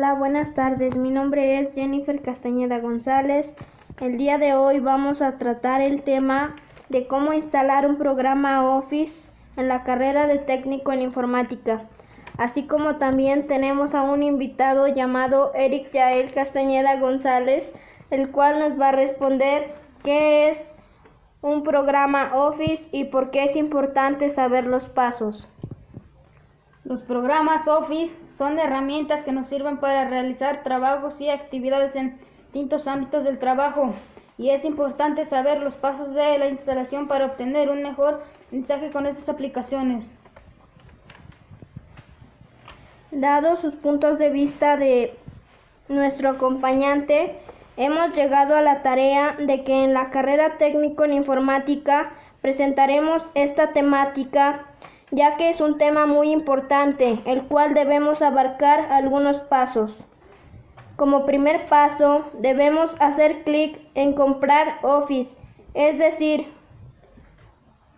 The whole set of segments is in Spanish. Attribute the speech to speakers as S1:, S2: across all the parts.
S1: Buenas tardes, mi nombre es Jennifer Castañeda González. El día de hoy vamos a tratar el tema de cómo instalar un programa Office en la carrera de técnico en informática. Así como también tenemos a un invitado llamado Eric Yael Castañeda González, el cual nos va a responder qué es un programa Office y por qué es importante saber los pasos.
S2: Los programas Office son herramientas que nos sirven para realizar trabajos y actividades en distintos ámbitos del trabajo y es importante saber los pasos de la instalación para obtener un mejor mensaje con estas aplicaciones.
S1: Dado sus puntos de vista de nuestro acompañante, hemos llegado a la tarea de que en la carrera técnico en informática presentaremos esta temática ya que es un tema muy importante, el cual debemos abarcar algunos pasos. Como primer paso, debemos hacer clic en comprar Office, es decir,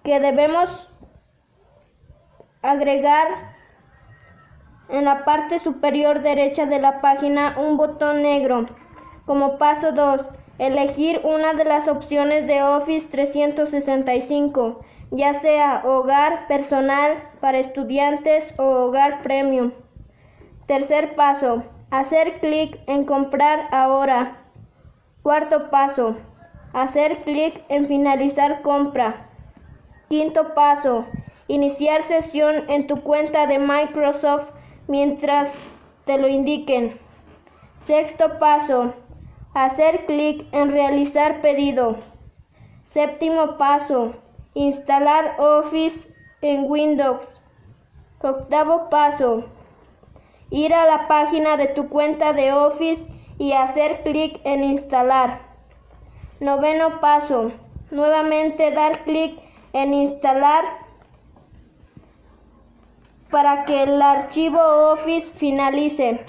S1: que debemos agregar en la parte superior derecha de la página un botón negro. Como paso 2, elegir una de las opciones de Office 365 ya sea hogar personal para estudiantes o hogar premium. Tercer paso, hacer clic en comprar ahora. Cuarto paso, hacer clic en finalizar compra. Quinto paso, iniciar sesión en tu cuenta de Microsoft mientras te lo indiquen. Sexto paso, hacer clic en realizar pedido. Séptimo paso, Instalar Office en Windows. Octavo paso. Ir a la página de tu cuenta de Office y hacer clic en instalar. Noveno paso. Nuevamente dar clic en instalar para que el archivo Office finalice.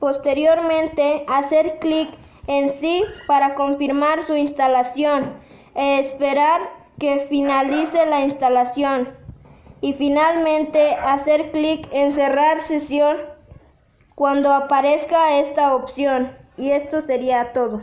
S1: Posteriormente, hacer clic en sí para confirmar su instalación esperar que finalice la instalación y finalmente hacer clic en cerrar sesión cuando aparezca esta opción. Y esto sería todo.